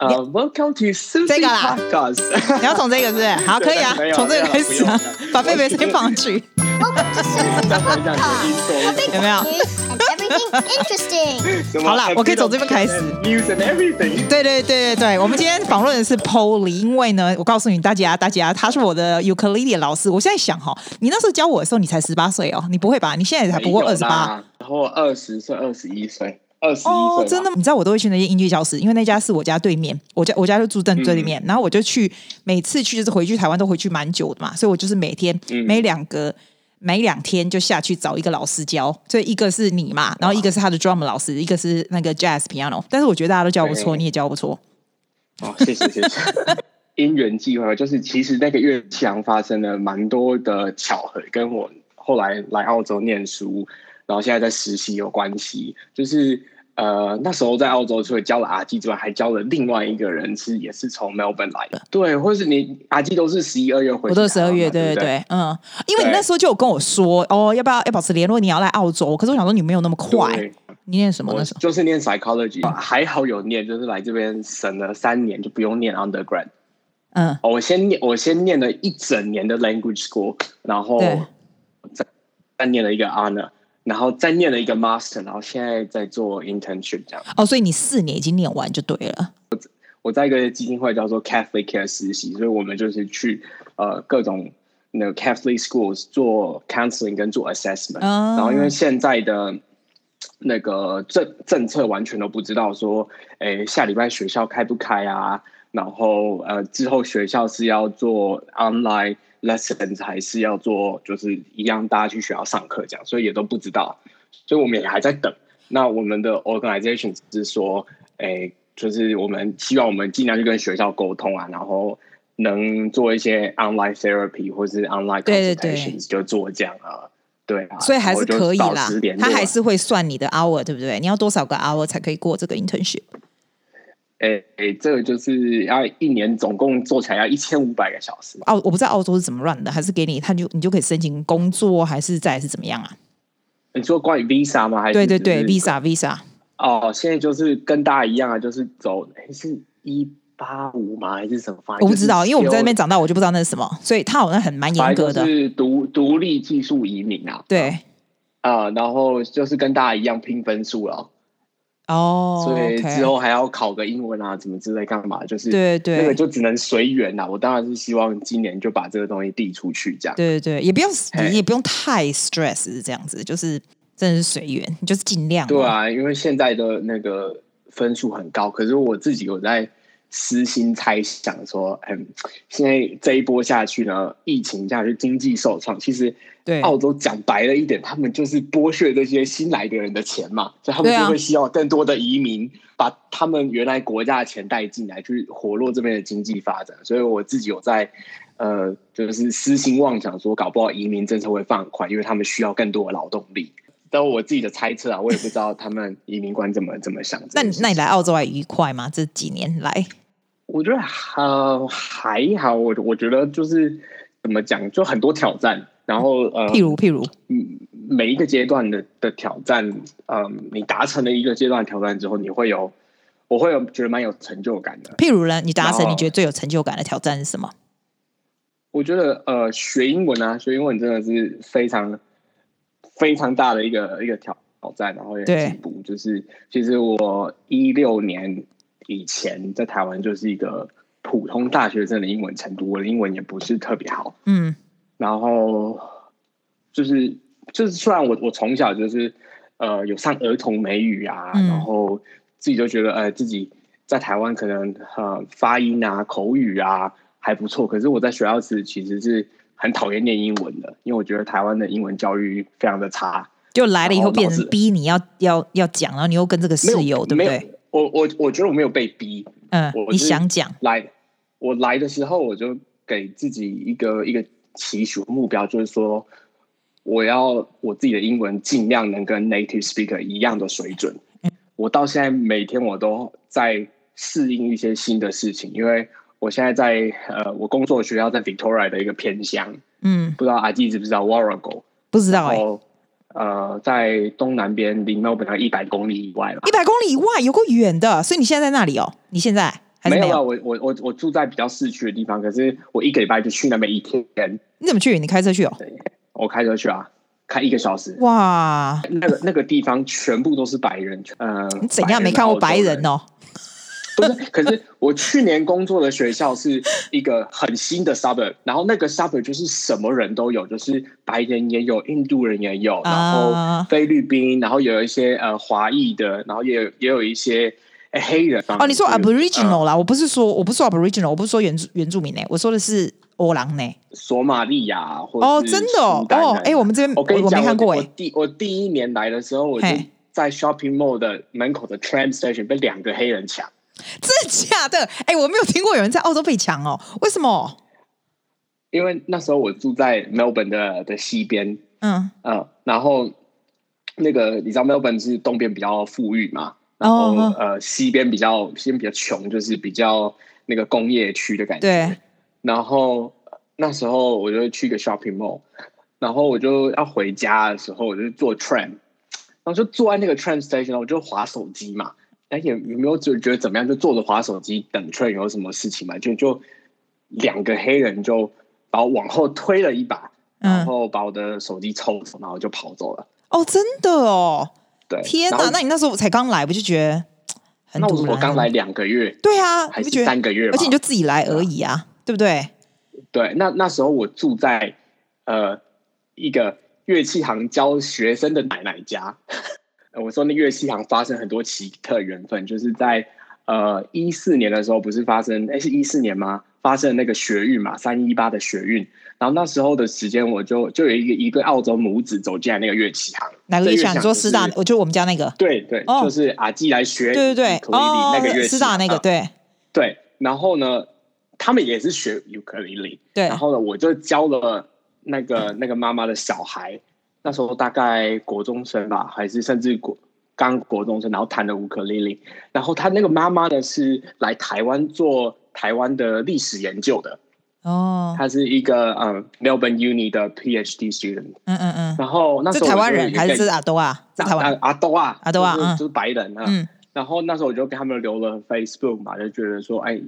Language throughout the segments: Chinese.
呃、uh,，Welcome to Susie 这个啦 Podcast 你要从这个是不是？好，可以啊，从这个开始啊，把贝贝先放上去。有没有好了，我可以从这边开始。News and everything。对对对对对，我们今天访问的是 Polly，因为呢，我告诉你大家，大家他是我的 Ukulele 老师。我现在想哈，你那时候教我的时候，你才十八岁哦，你不会吧？你现在才不过二十八，然后二十岁，二十一岁。二十一岁哦，真的，你知道我都会去那些音乐教室，因为那家是我家对面，我家我家就住在对面，嗯、然后我就去，每次去就是回去台湾都回去蛮久的嘛，所以我就是每天、嗯、每两个每两天就下去找一个老师教，所以一个是你嘛，然后一个是他的 drum 老师，一个是那个 jazz piano，但是我觉得大家都教不错，你也教不错。哦，谢谢谢谢。因缘际会，就是其实那个乐强发生了蛮多的巧合，跟我后来来澳洲念书。然后现在在实习有关系，就是呃那时候在澳洲除了教了阿基之外，还教了另外一个人是也是从 Melbourne 来的，对，或是你阿基都是十一二月回，我都十二月，对对对，嗯，因为你那时候就有跟我说哦，要不要要保持联络？你要来澳洲，可是我想说你没有那么快，你念什么那时候？就是念 psychology，、嗯、还好有念，就是来这边省了三年，就不用念 undergrad。嗯，我先念我先念了一整年的 language school，然后再再念了一个 honor。然后再念了一个 master，然后现在在做 internship 这样。哦，所以你四年已经念完就对了。我我在一个基金会叫做 Catholic Care 实习，所以我们就是去呃各种那个 Catholic schools 做 counseling 跟做 assessment。然后因为现在的那个政政策完全都不知道说，诶下礼拜学校开不开啊？然后呃之后学校是要做 online。Lessons 还是要做，就是一样，大家去学校上课这样，所以也都不知道，所以我们也还在等。那我们的 organization 是说，哎，就是我们希望我们尽量去跟学校沟通啊，然后能做一些 online therapy 或是 online consultations 就做这样啊，对啊，所以还是可以啦。他还是会算你的 hour，对不对？你要多少个 hour 才可以过这个 internship？哎哎，这个就是要一年总共做起来要一千五百个小时。澳我不知道澳洲是怎么 run 的，还是给你他就你就可以申请工作，还是再是怎么样啊？你说关于 visa 吗？还是对对对，visa visa。哦，现在就是跟大家一样啊，就是走是一八五吗？还是什么？我不知道，因为我们在那边长大，我就不知道那是什么，所以他好像很蛮严格的。是独独立技术移民啊？对啊，然后就是跟大家一样拼分数了。哦，所以之后还要考个英文啊，怎么之类干嘛？就是对对，那个就只能随缘啦。我当然是希望今年就把这个东西递出去，这样。对对，也不用，也不用太 stress 是这样子，就是真的是随缘，就是尽量。对啊，因为现在的那个分数很高，可是我自己有在私心猜想说，嗯，现在这一波下去呢，疫情下去，经济受创，其实。对，澳洲讲白了一点，他们就是剥削这些新来的人的钱嘛，所以他们就会希望更多的移民把他们原来国家的钱带进来，去活络这边的经济发展。所以我自己有在呃，就是私心妄想说，搞不好移民政策会放很快，因为他们需要更多的劳动力。但我自己的猜测啊，我也不知道他们移民官怎么怎么想。那那你来澳洲还愉快吗？这几年来，我觉得呃还好。我我觉得就是怎么讲，就很多挑战。然后呃，譬如譬如，嗯，每一个阶段的的挑战，嗯、呃，你达成了一个阶段的挑战之后，你会有，我会有觉得蛮有成就感的。譬如呢，你达成你觉得最有成就感的挑战是什么？我觉得呃，学英文啊，学英文真的是非常非常大的一个一个挑挑战，然后也进步。就是其实我一六年以前在台湾就是一个普通大学生的英文程度，我的英文也不是特别好，嗯。然后就是就是，虽然我我从小就是呃有上儿童美语啊，嗯、然后自己就觉得呃自己在台湾可能呃发音啊口语啊还不错，可是我在学校时其实是很讨厌念英文的，因为我觉得台湾的英文教育非常的差。就来了以后变成逼你要要要讲，然后你又跟这个室友对不对？我我我觉得我没有被逼，嗯，我你想讲来，我来的时候我就给自己一个一个。期许目标就是说，我要我自己的英文尽量能跟 native speaker 一样的水准。我到现在每天我都在适应一些新的事情，因为我现在在呃，我工作的学校在 Victoria 的一个偏乡，嗯，不知道阿基知不知道 Warrego？不知道哎、欸。呃，在东南边，离 Melbourne 一百公里以外了。一百公里以外，有够远的。所以你现在在那里哦？你现在？没有？啊，我我我我住在比较市区的地方，可是我一个礼拜就去那边一天。你怎么去？你开车去哦？对，我开车去啊，开一个小时。哇，那个那个地方全部都是白人，嗯、呃，你怎样没看过白人哦？不是，可是我去年工作的学校是一个很新的 suburb，然后那个 suburb 就是什么人都有，就是白人也有，印度人也有，然后菲律宾，然后有一些呃华裔的，然后也有也有一些、欸、黑人。哦，你说 Aboriginal 啦，嗯、我不是说我不是说 Aboriginal，我不是说原原住民呢，我说的是欧郎呢，索马利亚或哦，真的哦，哎、欸，我们这边我跟你讲，我没看过哎，我第我第一年来的时候，我就在 shopping mall 的门口的 tram station 被两个黑人抢。真的假的？哎、欸，我没有听过有人在澳洲被抢哦。为什么？因为那时候我住在 Melbourne 的的西边，嗯嗯、呃，然后那个你知道 Melbourne 是东边比较富裕嘛，然后、哦、呃西边比较西边比较穷，就是比较那个工业区的感觉。对。然后那时候我就去一个 shopping mall，然后我就要回家的时候，我就坐 tram，然后就坐在那个 tram station，我就划手机嘛。哎，有有没有就觉得怎么样？就坐着滑手机等 train 有什么事情嘛？就就两个黑人就把我往后推了一把，嗯、然后把我的手机抽走，然后就跑走了。哦，真的哦，对，天哪！那你那时候才刚来，不就觉得很？那我刚来两个月，对啊，还是三个月，而且你就自己来而已啊对不对？对，那那时候我住在呃一个乐器行教学生的奶奶家。我说那乐器行发生很多奇特缘分，就是在呃一四年的时候，不是发生？哎，是一四年吗？发生那个学运嘛，三一八的学运。然后那时候的时间，我就就有一个一个澳洲母子走进来那个乐器行。哪个乐器行？你说师大？我就我们家那个。对对，哦、就是阿基来学。对对对，哦，那个乐器师大那个对对。然后呢，他们也是学尤克里里。对。然后呢，我就教了那个那个妈妈的小孩。那时候大概国中生吧，还是甚至国刚国中生，然后弹的乌克丽丽。然后他那个妈妈呢，是来台湾做台湾的历史研究的。哦，他是一个嗯 Melbourne Uni 的 PhD student。嗯嗯嗯。然后那时候是台湾人还是阿多啊？在台湾阿多啊，阿多啊，就是白人啊。嗯。然后那时候我就跟他们留了 Facebook 嘛，就觉得说，哎，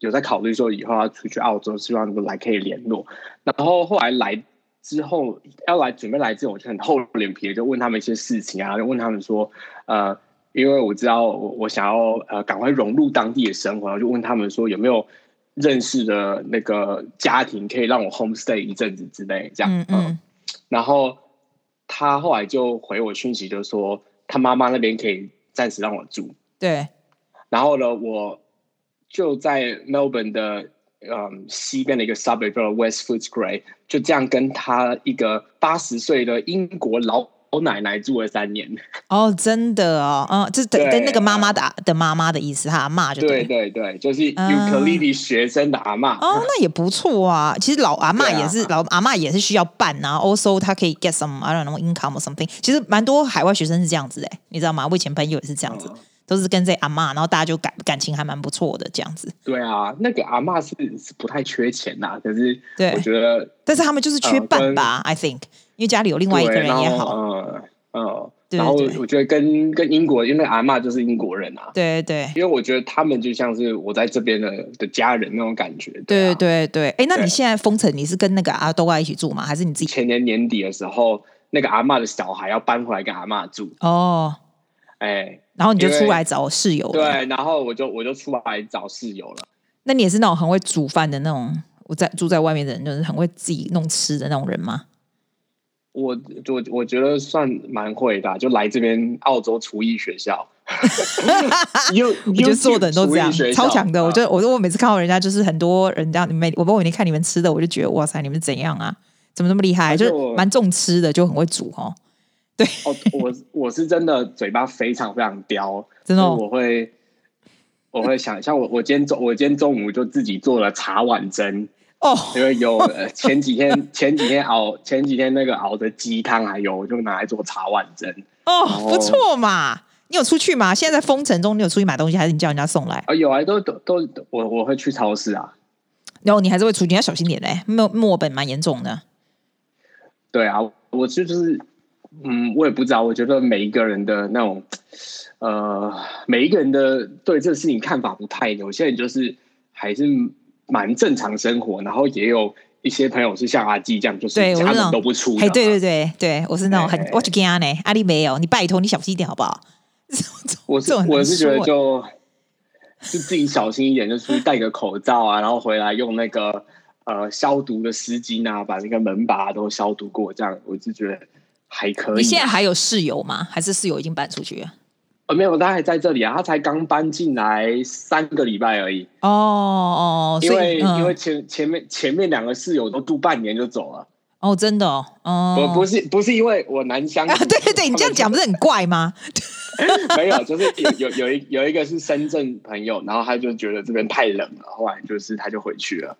有在考虑说以后要出去澳洲，希望来可以联络。然后后来来。之后要来准备来这种，我就很厚脸皮，就问他们一些事情啊，就问他们说，呃，因为我知道我我想要呃赶快融入当地的生活，然后就问他们说有没有认识的那个家庭可以让我 homestay 一阵子之类这样。嗯嗯、呃。然后他后来就回我讯息，就说他妈妈那边可以暂时让我住。对。然后呢，我就在 Melbourne 的。嗯，西边的一个 suburb 叫 West Footscray，就这样跟他一个八十岁的英国老奶奶住了三年。哦，真的哦，嗯，这是等跟那个妈妈的的妈妈的意思，他阿妈就对对对，就是尤克里里学生的阿嬷。哦，那也不错啊。其实老阿妈也是、啊、老阿妈也是需要办啊。Also，他可以 get some I don't know income or something。其实蛮多海外学生是这样子的，你知道吗？我以前朋友也是这样子。嗯都是跟这阿妈，然后大家就感感情还蛮不错的这样子。对啊，那个阿妈是是不太缺钱呐，可是我觉得，但是他们就是缺伴吧、呃、，I think，因为家里有另外一个人也好。嗯嗯，然后我觉得跟跟英国，因为阿妈就是英国人啊。对对，因为我觉得他们就像是我在这边的的家人那种感觉。对对对，哎，那你现在封城，你是跟那个阿多瓦一起住吗？还是你自己？前年年底的时候，那个阿妈的小孩要搬回来跟阿妈住。哦，哎。然后你就出来找室友了。对，然后我就我就出来找室友了。那你也是那种很会煮饭的那种，我在住在外面的人，就是很会自己弄吃的那种人吗？我我我觉得算蛮会的，就来这边澳洲厨艺学校，有 我觉得做的人都这样，超强的。我觉得我说我每次看到人家就是很多人这样，每我包括你看你们吃的，我就觉得哇塞，你们怎样啊？怎么那么厉害？就蛮重吃的，就很会煮哦。对哦，我我是真的嘴巴非常非常刁，真的，我会我会想，像我我今天中我今天中午就自己做了茶碗蒸哦，因为有前几天前几天熬前几天那个熬的鸡汤还有，我就拿来做茶碗蒸哦，不错嘛。你有出去吗？现在在封城中，你有出去买东西，还是你叫人家送来？啊、哦，有啊，都都都，我我会去超市啊。然后你还是会出去，你要小心点嘞，墨墨本蛮严重的。对啊，我就就是。嗯，我也不知道。我觉得每一个人的那种，呃，每一个人的对这个事情看法不太。有些人就是还是蛮正常生活，然后也有一些朋友是像阿基这样，就是家门都不出。哎，对对对对，我是那种很我就跟阿呢，阿丽没有，你拜托你小心一点好不好？我是我是觉得就就自己小心一点，就出去戴个口罩啊，然后回来用那个呃消毒的湿巾啊，把那个门把都消毒过，这样我就觉得。还可以。你现在还有室友吗？还是室友已经搬出去了？呃，没有，他还在这里啊。他才刚搬进来三个礼拜而已。哦哦，因为、嗯、因为前前面前面两个室友都住半年就走了。哦，真的哦。哦，不不是不是因为我难相处。啊，对对对，你这样讲不是很怪吗？没有，就是有有有一有一个是深圳朋友，然后他就觉得这边太冷了，后来就是他就回去了。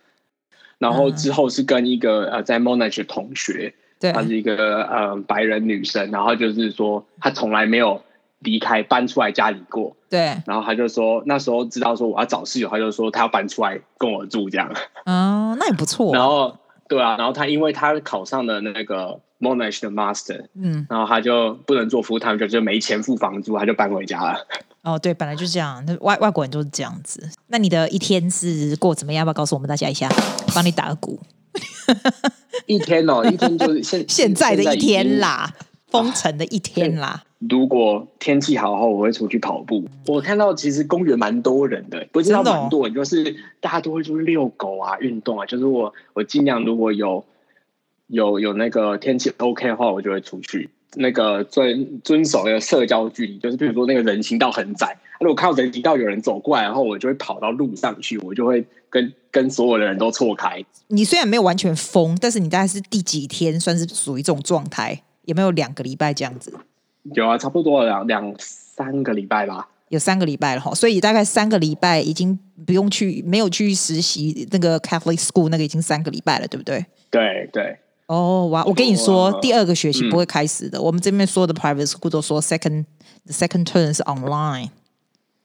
然后之后是跟一个呃在 Monash 同学。对，她是一个呃白人女生，然后就是说她从来没有离开搬出来家里过。对，然后她就说那时候知道说我要找室友，她就说她要搬出来跟我住这样。哦，那也不错。然后对啊，然后她因为她考上了那个 Monash 的 Master，嗯，然后她就不能做 full time，就就没钱付房租，她就搬回家了。哦，对，本来就是这样，那外外国人都是这样子。那你的一天是过怎么样？要不要告诉我们大家一下？帮你打个鼓。一天哦，一天就是现 现在的一天啦，封城的一天啦。啊、如果天气好后，我会出去跑步。我看到其实公园蛮多人的，不知道蛮多人，就是大家都会出去遛狗啊，运动啊。就是我我尽量如果有有有那个天气 OK 的话，我就会出去。那个遵遵守那个社交距离，就是比如说那个人行道很窄，如果看到人行道有人走过来，然后我就会跑到路上去，我就会跟跟所有的人都错开。你虽然没有完全封，但是你大概是第几天算是属于这种状态？有没有两个礼拜这样子？有啊，差不多两两三个礼拜吧。有三个礼拜了哈，所以大概三个礼拜已经不用去，没有去实习那个 Catholic School 那个已经三个礼拜了，对不对？对对。哦，哇！我跟你说，哦、第二个学期不会开始的。嗯、我们这边所有的 private school 都说 second second term 是 online。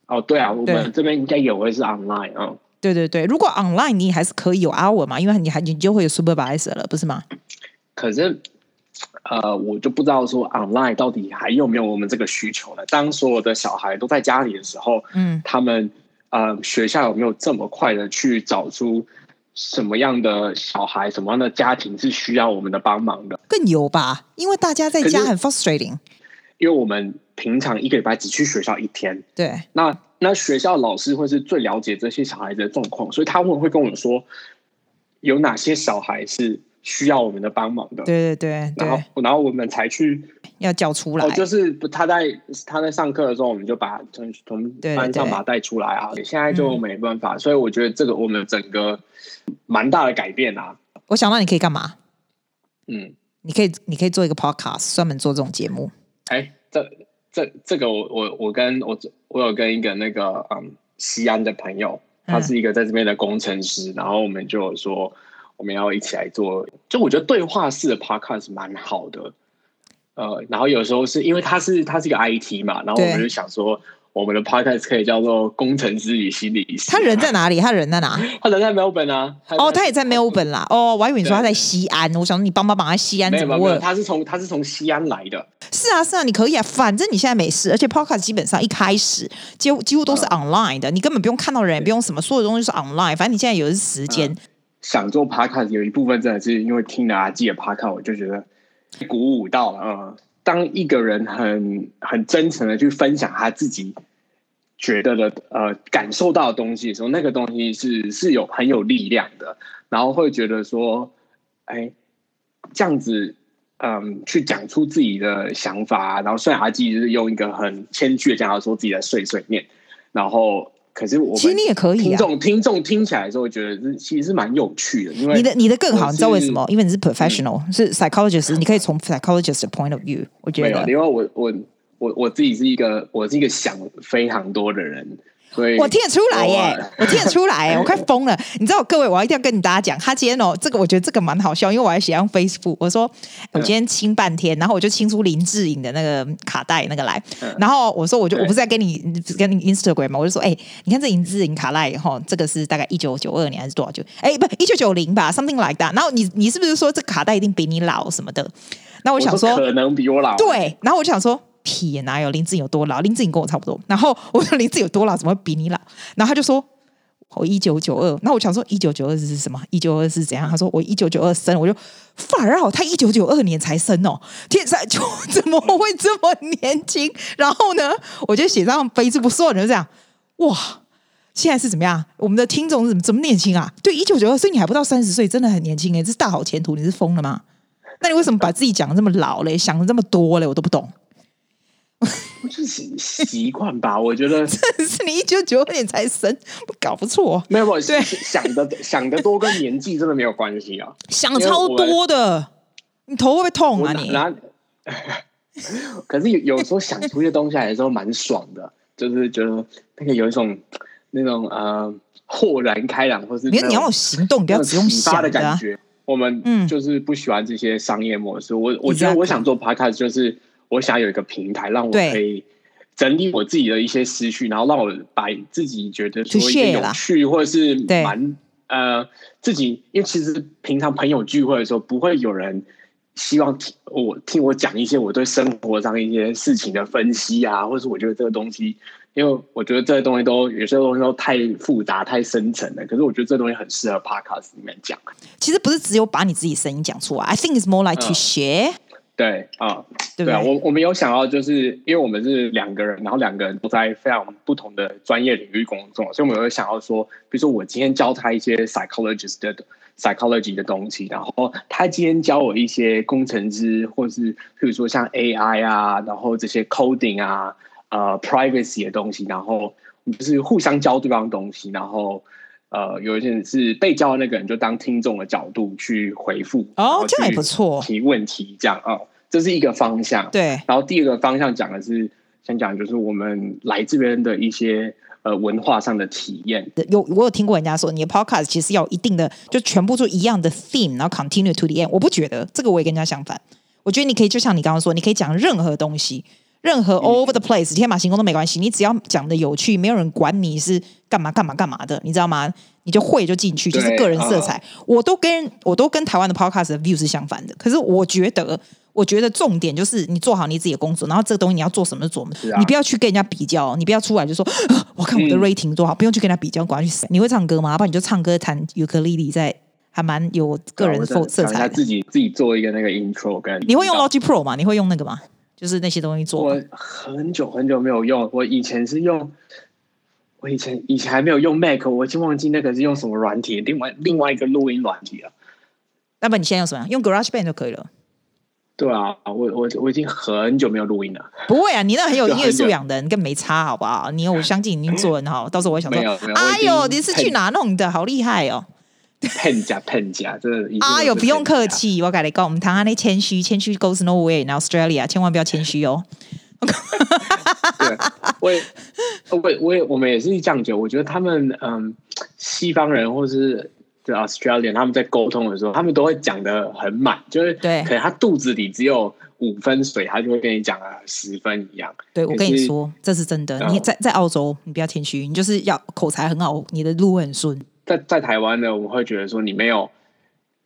哦，对啊，我们这边应该也会是 online 啊、哦。对对对，如果 online 你还是可以有 hour 嘛，因为你还你就会有 supervisor 了，不是吗？可是，呃，我就不知道说 online 到底还有没有我们这个需求了。当所有的小孩都在家里的时候，嗯，他们呃学校有没有这么快的去找出？什么样的小孩，什么样的家庭是需要我们的帮忙的？更有吧，因为大家在家很 frustrating。因为我们平常一个礼拜只去学校一天，对。那那学校老师会是最了解这些小孩子的状况，所以他们会跟我们说有哪些小孩是需要我们的帮忙的。对对对，然后然后我们才去要叫出来。哦，就是他在他在上课的时候，我们就把从从班上把他带出来啊。对对对，现在就没办法，嗯，所以我觉得这个我们整个。蛮大的改变啊！我想到你可以干嘛？嗯，你可以，你可以做一个 podcast，专门做这种节目。哎、欸，这这这个我我我跟我我有跟一个那个嗯西安的朋友，他是一个在这边的工程师，嗯、然后我们就说我们要一起来做。就我觉得对话式的 podcast 蛮好的。呃，然后有时候是因为他是他是一个 IT 嘛，然后我们就想说。我们的 podcast 可以叫做《工程师与心理师》。他人在哪里？他人在哪？他人在 Melbourne 啊。哦，他也在 Melbourne 啦。哦，我还以为你说他在西安。我想说你帮帮忙在西安怎么问？他是从他是从西安来的。是啊是啊，你可以啊，反正你现在没事，而且 podcast 基本上一开始几乎几乎都是 online 的，嗯、你根本不用看到人，也不用什么，所有的东西是 online。反正你现在有的是时间、嗯。想做 podcast 有一部分真的是因为听了阿基的 podcast，我就觉得鼓舞到了。嗯，当一个人很很真诚的去分享他自己。觉得的呃，感受到的东西的时候，那个东西是是有很有力量的，然后会觉得说，哎，这样子，嗯，去讲出自己的想法，然后虽然阿基就是用一个很谦虚的讲法说自己的碎碎念，然后可是我其实你也可以啊，听众听众听起来的时候，觉得是其实是蛮有趣的，因为你的你的更好，你知道为什么？因为你是 professional，、嗯、是 psychologist，你可以从 psychologist 的 point of view，我觉得，因为我我。我我自己是一个，我是一个想非常多的人，我听得出来耶，我听得出来耶，我快疯了。你知道，各位，我一定要跟你大家讲，他今天哦，这个我觉得这个蛮好笑，因为我还写上 Facebook，我说我今天清半天，然后我就清出林志颖的那个卡带那个来，然后我说我就我不是在跟你跟你 Instagram 嘛，我就说哎，你看这林志颖卡带哈，这个是大概一九九二年还是多少就哎不一九九零吧，something like that。然后你你是不是说这卡带一定比你老什么的？那我想说可能比我老，对，然后我就想说。撇哪有林志颖有多老？林志颖跟我差不多。然后我说林志颖有多老？怎么会比你老？然后他就说我一九九二。然后我想说一九九二是什么？一九二是怎样？他说我一九九二生。我就反而他一九九二年才生哦，天才就怎么会这么年轻？然后呢，我就写上 Facebook，所有人就这样哇，现在是怎么样？我们的听众怎么这么年轻啊？对，一九九二，所以你还不到三十岁，真的很年轻哎，这是大好前途。你是疯了吗？那你为什么把自己讲的这么老嘞？想的这么多嘞？我都不懂。我 就是习惯吧，我觉得 这是你一九九二年才生，搞不错。没有，对，想的想的多跟年纪真的没有关系啊，想超多的，你头会不会痛啊？你？可是有有时候想出一些东西来的时候蛮爽的，就是觉得那个有一种那种呃豁然开朗，或是你你要有行动，不要只用想的感觉。我们嗯，就是不喜欢这些商业模式。我我觉得我想做 podcast 就是。我想有一个平台，让我可以整理我自己的一些思绪，然后让我把自己觉得说一些有趣或者是蛮呃自己，因为其实平常朋友聚会的时候，不会有人希望听我听我讲一些我对生活上一些事情的分析啊，或者是我觉得这个东西，因为我觉得这个东西都有些东西都太复杂、太深层了。可是我觉得这东西很适合 podcast 里面讲。其实不是只有把你自己声音讲出来，I think it's more like to share、嗯。对啊，对啊，我我们有想要，就是因为我们是两个人，然后两个人都在非常不同的专业领域工作，所以我们有想要说，比如说我今天教他一些 psychologist 的 psychology 的东西，然后他今天教我一些工程师，或是比如说像 AI 啊，然后这些 coding 啊，呃，privacy 的东西，然后就是互相教对方的东西，然后呃，有一些人是被教的那个人就当听众的角度去回复，哦，这样也不错，提问题这样啊。这是一个方向，对。然后第二个方向讲的是，想讲就是我们来这边的一些呃文化上的体验。有我有听过人家说，你的 podcast 其实要有一定的，就全部做一样的 theme，然后 continue to the end。我不觉得这个，我也跟人家相反。我觉得你可以就像你刚刚说，你可以讲任何东西，任何 all over the place，天马行空都没关系。你只要讲的有趣，没有人管你是干嘛干嘛干嘛的，你知道吗？你就会就进去，就是个人色彩。Uh, 我都跟我都跟台湾的 podcast 的 view 是相反的，可是我觉得。我觉得重点就是你做好你自己的工作，然后这个东西你要做什么就做什么，啊、你不要去跟人家比较，你不要出来就说我看我的 rating 多好，嗯、不用去跟人家比较，赶快去死。你会唱歌吗？要不然你就唱歌弹尤克里里，在还蛮有个人色色彩的。自己自己做一个那个 intro 跟你会用 Logic Pro 吗？你会用那个吗？就是那些东西做。我很久很久没有用，我以前是用，我以前以前还没有用 Mac，我已经忘记那个是用什么软体，另外另外一个录音软体了。那么你现在用什么？用 GarageBand 就可以了。对啊，我我我已经很久没有录音了。不会啊，你那很有音乐素养的，你更没差，好不好？你我相信你已经做很好。到时候我会想说，哎呦，你是去哪弄的？好厉害哦！骗假骗假，真的。哎呦，不用客气，我跟你讲，我们台湾那谦虚，谦虚 goes nowhere。然后 Australia，千万不要谦虚哦。对，我也，我也，我也，我们也是这样觉得。我觉得他们，嗯，西方人或是。就 Australian，他们在沟通的时候，他们都会讲的很满，就是对，可能他肚子里只有五分水，他就会跟你讲了十分一样。对，我跟你说，这是真的。你在在澳洲，你不要谦虚，你就是要口才很好，你的路很顺。在在台湾呢，我们会觉得说你没有，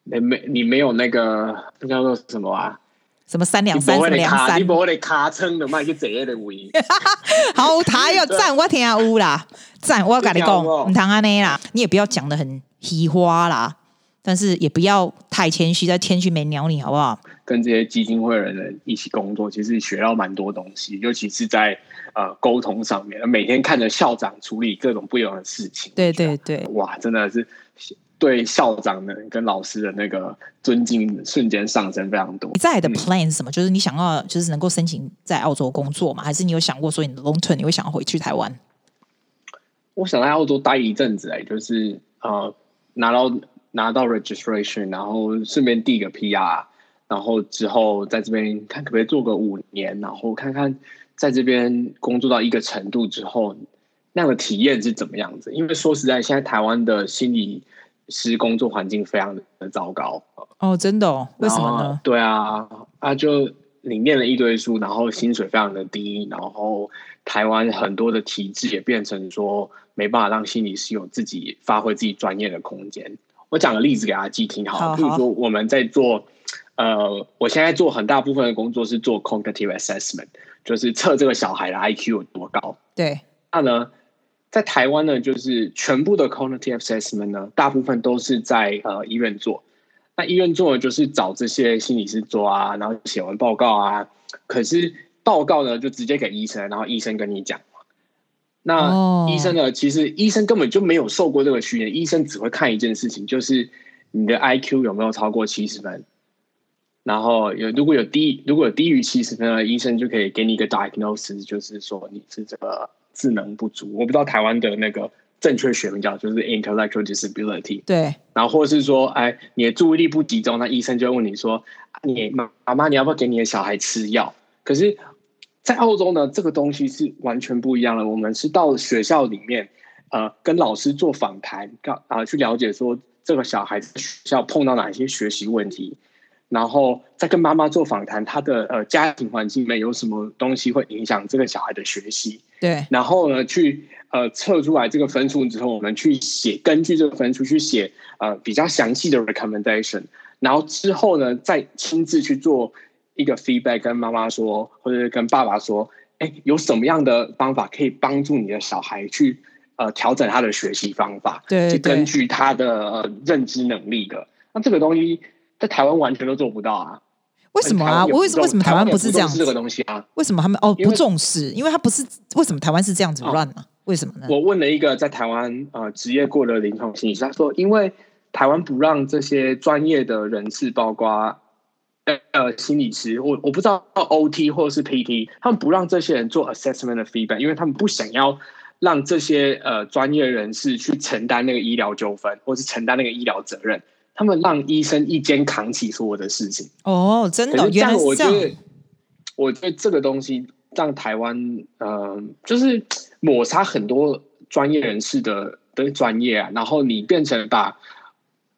你没你没有那个那叫做什么啊？什么三两三两三？你不会的卡称的卖就这样的位。好台哦，赞我听下有啦，赞我要跟你讲，唔通安尼啦，你也不要讲的很。提花啦，但是也不要太谦虚，在谦虚没鸟你，好不好？跟这些基金会的人一起工作，其实学到蛮多东西，尤其是在呃沟通上面。每天看着校长处理各种不一样的事情，对对对，哇，真的是对校长的跟老师的那个尊敬瞬间上升非常多。你在的 plan 是什么？嗯、就是你想要就是能够申请在澳洲工作吗？还是你有想过说你的 long term 你会想要回去台湾？我想在澳洲待一阵子，哎，就是呃。拿到拿到 registration，然后顺便递个 PR，然后之后在这边看可不可以做个五年，然后看看在这边工作到一个程度之后，那样的体验是怎么样子？因为说实在，现在台湾的心理师工作环境非常的糟糕。哦，真的哦？为什么呢？对啊，啊，就你念了一堆书，然后薪水非常的低，然后台湾很多的体制也变成说没办法让心理师有自己发挥自己专业的空间。我讲个例子给阿基听好，比如说我们在做，呃，我现在做很大部分的工作是做 cognitive assessment，就是测这个小孩的 IQ 有多高。对，那呢，在台湾呢，就是全部的 cognitive assessment 呢，大部分都是在呃医院做。那医院做的就是找这些心理师做啊，然后写完报告啊。可是报告呢，就直接给医生，然后医生跟你讲。那医生呢？Oh. 其实医生根本就没有受过这个训练，医生只会看一件事情，就是你的 IQ 有没有超过七十分。然后有如果有低如果有低于七十分的医生就可以给你一个 diagnosis，就是说你是这个智能不足。我不知道台湾的那个正确学名叫就是 intellectual disability。对。然后或者是说，哎，你的注意力不集中，那医生就会问你说，你妈妈你要不要给你的小孩吃药？可是。在澳洲呢，这个东西是完全不一样的。我们是到学校里面，呃，跟老师做访谈，啊、呃，去了解说这个小孩子学校碰到哪些学习问题，然后再跟妈妈做访谈，他的呃家庭环境里面有什么东西会影响这个小孩的学习。对，然后呢，去呃测出来这个分数之后，我们去写，根据这个分数去写呃比较详细的 recommendation，然后之后呢，再亲自去做。一个 feedback 跟妈妈说，或者是跟爸爸说，哎，有什么样的方法可以帮助你的小孩去呃调整他的学习方法？对，是根据他的、呃、认知能力的。那这个东西在台湾完全都做不到啊！为什么啊？为为什么台湾不是这样子？这个东西啊？为什么他们哦不重视？因为他不是为什么台湾是这样子乱呢？为什么呢？我问了一个在台湾呃职业过的临床心理师，他说，因为台湾不让这些专业的人士，包括。呃，心理师，我我不知道 OT 或者是 PT，他们不让这些人做 assessment 的 feedback，因为他们不想要让这些呃专业人士去承担那个医疗纠纷，或是承担那个医疗责任。他们让医生一肩扛起所有的事情。哦，真的，原来。我觉得，我觉得这个东西让台湾，嗯、呃，就是抹杀很多专业人士的的专业啊，然后你变成把。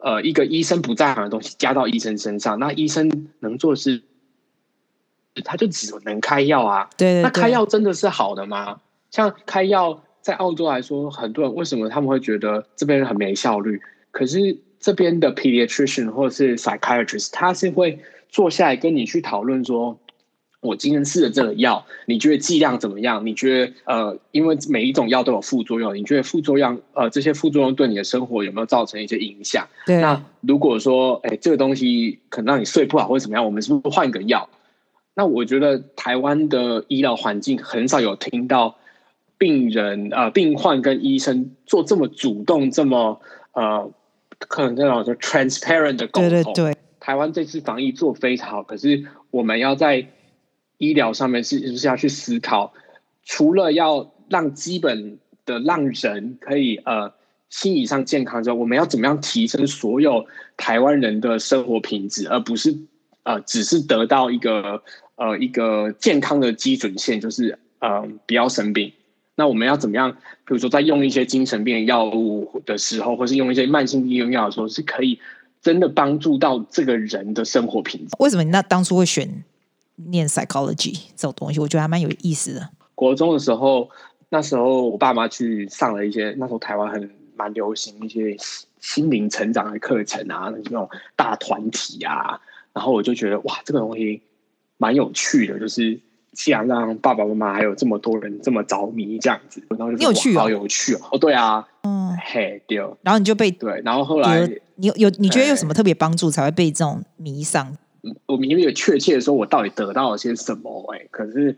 呃，一个医生不在行的东西加到医生身上，那医生能做的是，他就只能开药啊。对，对，对，那开药真的是好的吗？像开药，在澳洲来说，很多人为什么他们会觉得这边很没效率？可是这边的 pediatrician 或者是 psychiatrist，他是会坐下来跟你去讨论说。我今天吃的这个药，你觉得剂量怎么样？你觉得呃，因为每一种药都有副作用，你觉得副作用呃，这些副作用对你的生活有没有造成一些影响？对。那如果说，哎，这个东西可能让你睡不好或者怎么样，我们是不是换个药？那我觉得台湾的医疗环境很少有听到病人呃，病患跟医生做这么主动、这么呃，可能这种说 transparent 的沟通。对对对。台湾这次防疫做非常好，可是我们要在。医疗上面是就是要去思考，除了要让基本的让人可以呃心理上健康之外，我们要怎么样提升所有台湾人的生活品质，而不是呃只是得到一个呃一个健康的基准线，就是呃不要生病。那我们要怎么样？比如说在用一些精神病药物的时候，或是用一些慢性病用药的时候，是可以真的帮助到这个人的生活品质。为什么你那当初会选？念 psychology 这种东西，我觉得还蛮有意思的。国中的时候，那时候我爸妈去上了一些，那时候台湾很蛮流行一些心灵成长的课程啊，那种大团体啊，然后我就觉得哇，这个东西蛮有趣的，就是既然让爸爸妈妈还有这么多人这么着迷这样子，然后就有趣、哦，好有趣哦！哦，对啊，嗯，嘿，对，然后你就被对，然后后来你有有你觉得有什么特别帮助才会被这种迷上？我明明有确切的说，我到底得到了些什么？哎，可是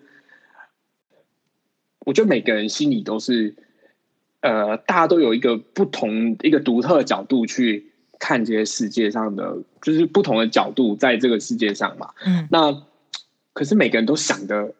我觉得每个人心里都是，呃，大家都有一个不同、一个独特的角度去看这些世界上的，就是不同的角度在这个世界上嘛。嗯，那可是每个人都想的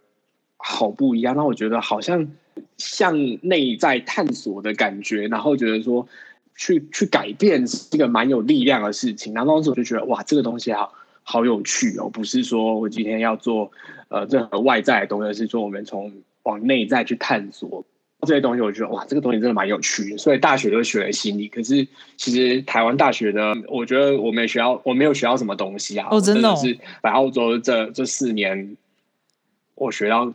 好不一样。那我觉得好像向内在探索的感觉，然后觉得说去去改变是一个蛮有力量的事情。然后当时我就觉得哇，这个东西好。好有趣哦！不是说我今天要做呃任何外在的东西，是说我们从往内在去探索这些东西，我觉得哇，这个东西真的蛮有趣的。所以大学就学了心理，可是其实台湾大学的，我觉得我没学到，我没有学到什么东西啊。哦，真的，哦，是来澳洲这这四年，我学到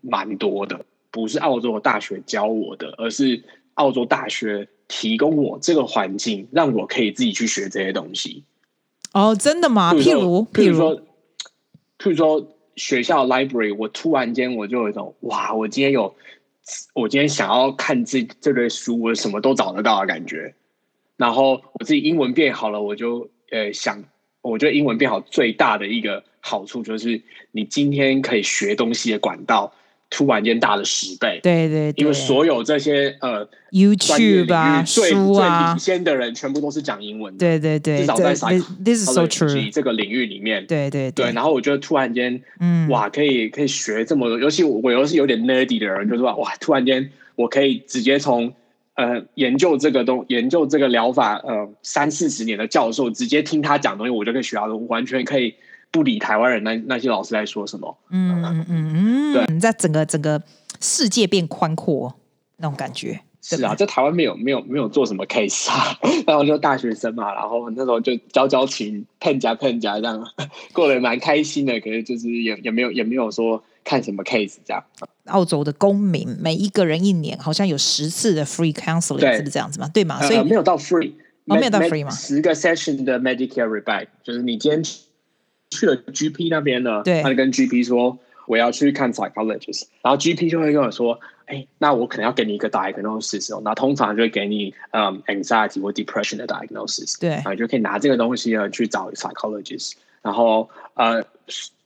蛮多的，不是澳洲大学教我的，而是澳洲大学提供我这个环境，让我可以自己去学这些东西。哦，真的吗？譬如，譬如说，譬如说。学校 library，我突然间我就有一种哇，我今天有，我今天想要看这这类书，我什么都找得到的感觉。然后我自己英文变好了，我就呃想，我觉得英文变好最大的一个好处就是，你今天可以学东西的管道。突然间大了十倍，对对，对，因为所有这些呃，YouTube 啊，最书啊，最领先的人全部都是讲英文的，对对对，至少在 This is so true 这个领域里面，对对对，然后我觉得突然间，嗯，哇，可以可以学这么多，尤其我又是有点 nerdy 的人，就是说哇，突然间我可以直接从呃研究这个东研究这个疗法呃三四十年的教授，直接听他讲东西，我就可以学到，完全可以。不理台湾人那那些老师在说什么，嗯嗯嗯，对，你在整个整个世界变宽阔那种感觉，是啊，在台湾没有没有没有做什么 case 啊，然后就大学生嘛，然后那时候就交交情，碰夹碰夹这样，过得蛮开心的，可是就是也也没有也没有说看什么 case 这样。澳洲的公民每一个人一年好像有十次的 free counseling，是不是这样子吗？对吗？所以、呃、没有到 free，哦，没有到 free 吗？十个 session 的 Medicare rebate，就是你今天。去了 GP 那边呢，对，他就跟 GP 说我要去看 psychologist，然后 GP 就会跟我说，哎，那我可能要给你一个 diagnosis 哦，那通常就会给你嗯 anxiety 或 depression 的 diagnosis，对，啊，就可以拿这个东西呢去找 psychologist，然后呃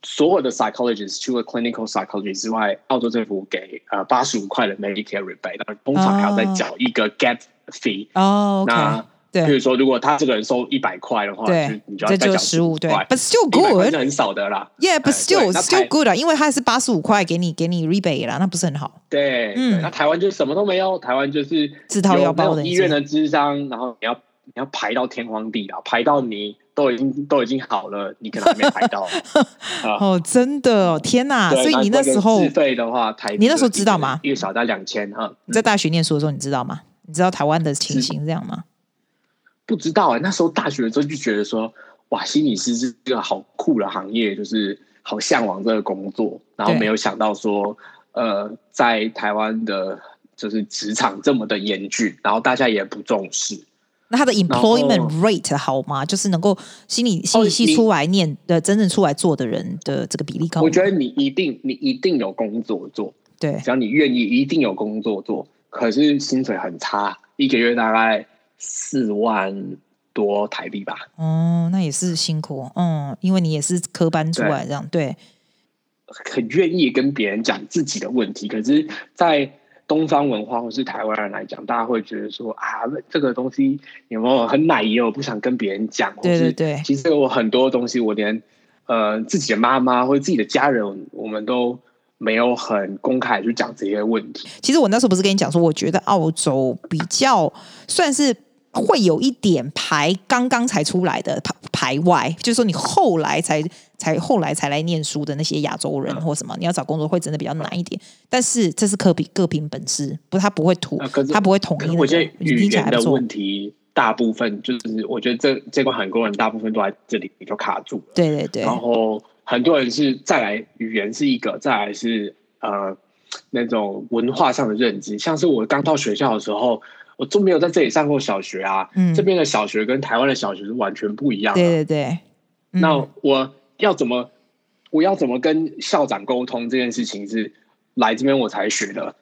所有的 psychologist 除了 clinical psychologist 之外，澳洲政府给呃八十五块的 Medicare rebate，那通常还要再缴一个 gap fee，哦，那。对，比如说，如果他这个人收一百块的话，对，你就要再缴十五块。But still good，很少的啦。Yeah，but still still good 啊，因为他是八十五块给你给你 rebate 啦，那不是很好。对，嗯，那台湾就什么都没有，台湾就是自掏腰包的 医院的智商，然后你要你要排到天荒地老，排到你都已经都已经好了，你可能还没排到。哦，真的哦，天哪！所以你那时候自费的话，台你那时候知道吗？一个小单两千哈。你在大学念书的时候，你知道吗？你知道台湾的情形这样吗？不知道哎、欸，那时候大学的时候就觉得说，哇，心理师是一个好酷的行业，就是好向往这个工作，然后没有想到说，呃，在台湾的就是职场这么的严峻，然后大家也不重视。那他的 employment rate 好吗？就是能够心理心理系出来念的、哦、真正出来做的人的这个比例高？我觉得你一定你一定有工作做，对，只要你愿意，一定有工作做。可是薪水很差，一个月大概。四万多台币吧。哦，那也是辛苦。嗯，因为你也是科班出来这样，对。对很愿意跟别人讲自己的问题，可是，在东方文化或是台湾人来讲，大家会觉得说啊，这个东西有没有很奶油，我不想跟别人讲。对对对。其实我很多东西，我连呃自己的妈妈或者自己的家人，我们都。没有很公开去讲这些问题。其实我那时候不是跟你讲说，我觉得澳洲比较算是会有一点排刚刚才出来的排排外，就是说你后来才才后来才来念书的那些亚洲人或什么，你要找工作会真的比较难一点。但是这是各凭各凭本事，不，他不会统，他不会统一。我觉得语言的问题，大部分就是我觉得这这块很多人大部分都在这里就卡住了。对对对，然后。很多人是再来语言是一个，再来是呃那种文化上的认知。像是我刚到学校的时候，我都没有在这里上过小学啊。嗯，这边的小学跟台湾的小学是完全不一样的。对对对。嗯，那我要怎么我要怎么跟校长沟通这件事情是来这边我才学的。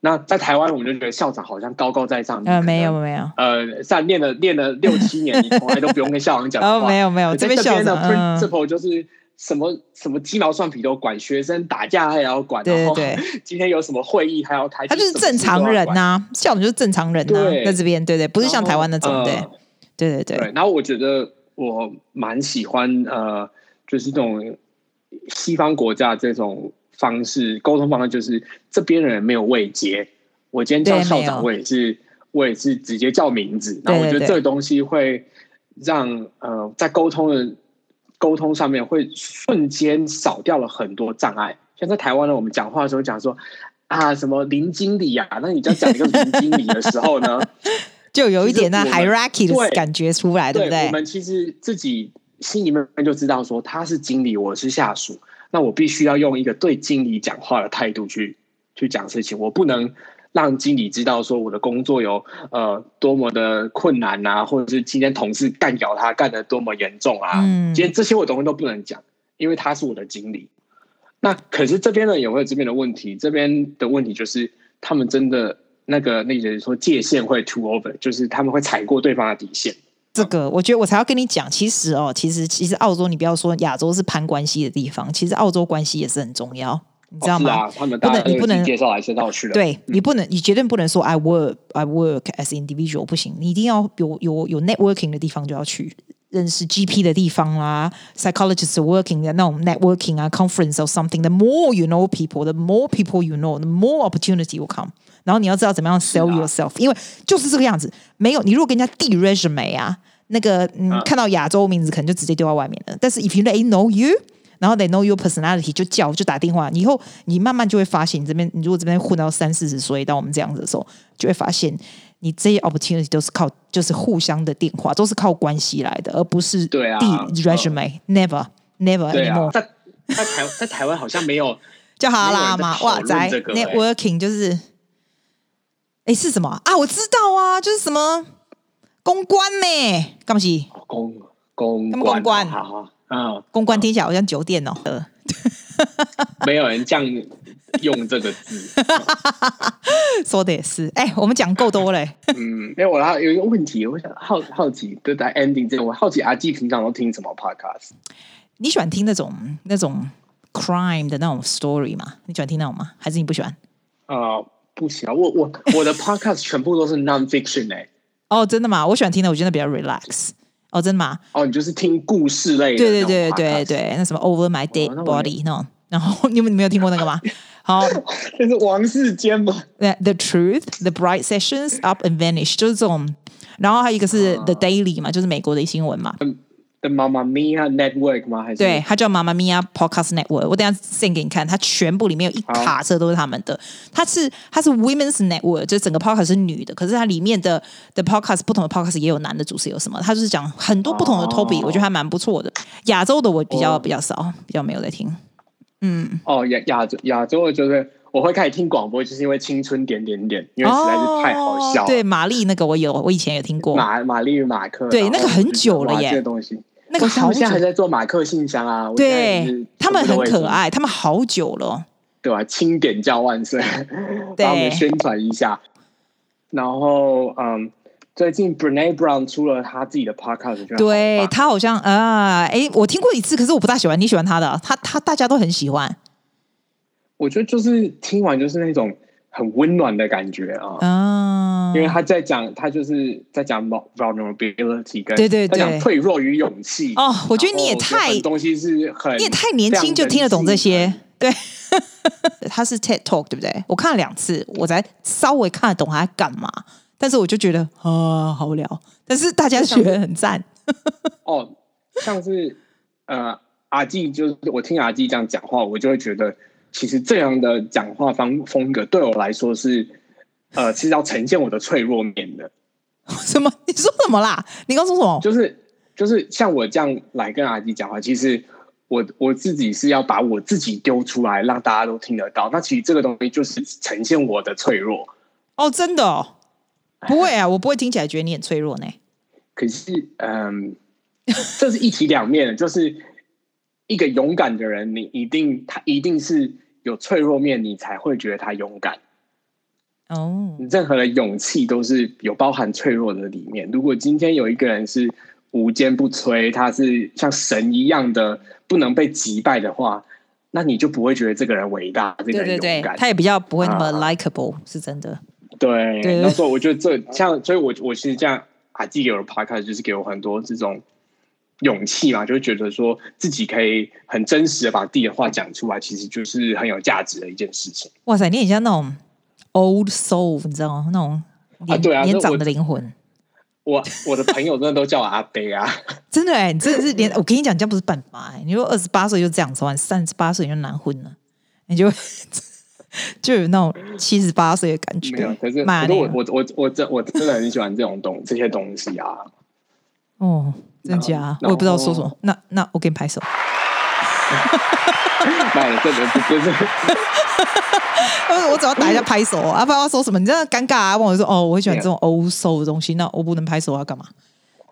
那在台湾我们就觉得校长好像高高在上。呃，没有没有。呃，在练了练了六七年，你从来都不用跟校长讲话。哦，没有没有，这边校长的 principal 就是。什么什么鸡毛蒜皮都管，学生打架还要管，对对对，今天有什么会议还要开，他就是正常人呐、啊，校长就是正常人呐、啊，在这边，对对，不是像台湾那种，对、呃，对对对，对。然后我觉得我蛮喜欢呃，就是这种西方国家这种方式沟通方式，就是这边人没有位阶，我今天叫校长，我也是我也是直接叫名字，然后我觉得这个东西会让呃在沟通的。沟通上面会瞬间少掉了很多障碍。像在台湾呢，我们讲话的时候讲说：“啊什么林经理啊，那你就要讲一个林经理的时候呢，就有一点那 hierarchy 的感觉出来，对，对不对？我们其实自己心里面就知道说他是经理，我是下属，那我必须要用一个对经理讲话的态度去去讲事情，我不能。让经理知道说我的工作有呃多么的困难啊，或者是今天同事干掉他干得多么严重啊，嗯，今天这些我东西都不能讲，因为他是我的经理。那可是这边呢也会有这边的问题，这边的问题就是他们真的那个那个人说界限会 too over，就是他们会踩过对方的底线。这个我觉得我才要跟你讲，其实哦，其实其实澳洲你不要说亚洲是攀关系的地方，其实澳洲关系也是很重要。你知道吗？哦啊、他们不能，你不能介绍来介绍去的。对，你不能，你绝对不能说 I work, I work as individual，不行。你一定要有有有 networking 的地方就要去认识 GP 的地方啦，psychologists working 的那种 networking 啊，conference or something。The more you know people, the more people you know, the more opportunity will come。然后你要知道怎么样 sell yourself，、啊、因为就是这个样子。没有你如果跟人家递 resume 啊，那个嗯，啊、看到亚洲名字可能就直接丢到外面了。但是 if you they know you。 然后 they know your personality，就叫就打电话。以后你慢慢就会发现，你这边你如果这边混到三四十岁，到我们这样子的时候，就会发现你这些 opportunity 都是靠就是互相的电话，都是靠关系来的，而不是对啊 resume。Never never anymore。在在台在台湾好像没有 就好啦嘛。哇塞，networking 就是哎是什么啊？我知道啊，就是什么公关呢？干嘛去？公公公关好。啊，公关听起来好像酒店哦。呃，没有人这样用这个字，说的也是。哎，我们讲够多嘞。嗯，因为我还有一个问题，我想好好奇，就在 ending 这个，我好奇阿 G 平常都听什么 podcast？你喜欢听那种那种 crime 的那种 story 吗？你喜欢听那种吗？还是你不喜欢？啊，不喜欢。我我我的 podcast 全部都是 non-fiction 哎。哦，真的吗？我喜欢听的，我觉得比较 relax。哦，真的吗？哦，你就是听故事类的。对对对对对，那什么 Over My Dead Body 那种，然后 你们你没有听过那个吗？好，这是王世坚吗？The Truth, The Bright Sessions, Up and Vanish，就是这种。然后还有一个是 The Daily 嘛，就是美国的新闻嘛。嗯 Mamma Mia Network 吗？还是对，它叫 Mamma Mia Podcast Network。我等下 send 给你看，它全部里面有一卡车都是他们的。它是它是 Women's Network，就整个 Podcast 是女的，可是它里面的的 Podcast 不同的 Podcast 也有男的主持，有什么？它就是讲很多不同的 topic，我觉得还蛮不错的。亚洲的我比较比较少，比较没有在听。嗯，哦，亚亚洲亚洲的就是我会开始听广播，就是因为青春点点点，因为实在是太好笑。对，玛丽那个我有，我以前有听过。玛玛丽与马克，对，那个很久了耶，这个东西。那个好像还在做马克信箱啊，对，他们很可爱，他们好久了，对吧？清点叫万岁，帮我们宣传一下。然后，嗯，最近 Brené Brown 出了他自己的 podcast，对他好像啊，哎，我听过一次，可是我不大喜欢。你喜欢他的？他他大家都很喜欢。我觉得就是听完就是那种。很温暖的感觉啊，嗯，因为他在讲，他就是在讲 vulnerability，跟对对对，讲脆弱与勇气。哦，我觉得你也太东西是很，你也太年轻就听得懂这些。对，他是 TED Talk 对不对？我看了两次，我才稍微看得懂他在干嘛，但是我就觉得啊，好无聊。但是大家觉得很赞。哦，像是呃，阿纪就是我听阿纪这样讲话，我就会觉得。其实这样的讲话方风格对我来说是，呃，其实要呈现我的脆弱面的。什么？你说什么啦？你刚说什么？就是就是像我这样来跟阿吉讲话，其实我我自己是要把我自己丢出来，让大家都听得到。那其实这个东西就是呈现我的脆弱。哦，真的哦？不会啊，我不会听起来觉得你很脆弱呢。可是，嗯，这是一体两面，就是一个勇敢的人，你一定他一定是。有脆弱面，你才会觉得他勇敢。哦，任何的勇气都是有包含脆弱的里面。如果今天有一个人是无坚不摧，他是像神一样的不能被击败的话，那你就不会觉得这个人伟大，这个人勇敢。对对对，他也比较不会那么 likable，啊，是真的。对，那时候我觉得这像，所以我我其实这样啊，寄给我的 podcast 就是给我很多这种。勇气嘛，就会觉得说自己可以很真实的把自己的话讲出来，其实就是很有价值的一件事情。哇塞，你很像那种 old soul，你知道吗？那种年、啊对啊、年长的灵魂。我我的朋友真的都叫我阿伯啊，真的哎、欸，你真的是连我跟你讲，这样不是办法哎、欸。你说二十八岁就这样子，完三十八岁你就难婚了，你就 就有那种七十八岁的感觉。没有，可是可是我我我我真我真的很喜欢这种东这些东西啊。哦，真假？我也不知道说什么。那那我给你拍手。那你这个不是？我只要打一下拍手啊，不知道说什么？你真的尴尬啊？问我说哦，我很喜欢这种 old soul 的东西，那我不能拍手要干嘛？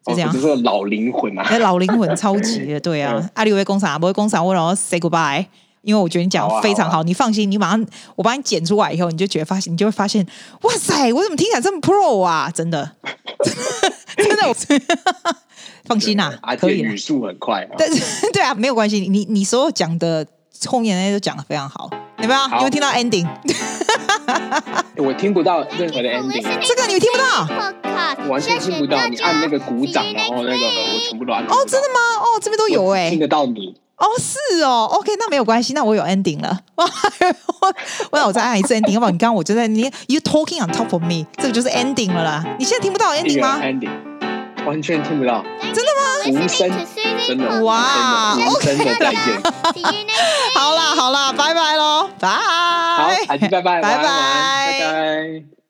就这样。比如说老灵魂嘛，哎，老灵魂超级的，对啊。阿里会工厂，不会工厂，我然后 say goodbye。因为我觉得你讲的非常好，好啊、你放心，你马上我把你剪出来以后，你就觉得发现，你就会发现，哇塞，我怎么听起来这么 pro 啊？真的，真的，我放心呐、啊，可以，语速很快，但是对啊，没有关系，你你所有讲的后面那些都讲的非常好，有没有？好有没有听到 ending？我听不到任何的 ending，这个你听不到，完全听不到，你按那个鼓掌，然后那个我全部都按。哦，真的吗？哦，这边都有哎、欸，听得到你。哦，是哦，OK，那没有关系，那我有 ending 了。我我那我再按一次 ending，好不好？你刚刚我就在你，you talking on top of me，这个就是 ending 了啦。你现在听不到 ending 吗？ending 完全听不到，真的吗？无声，真的哇无声的再见。好啦好啦，拜拜喽，拜。好，拜拜，拜拜，拜拜。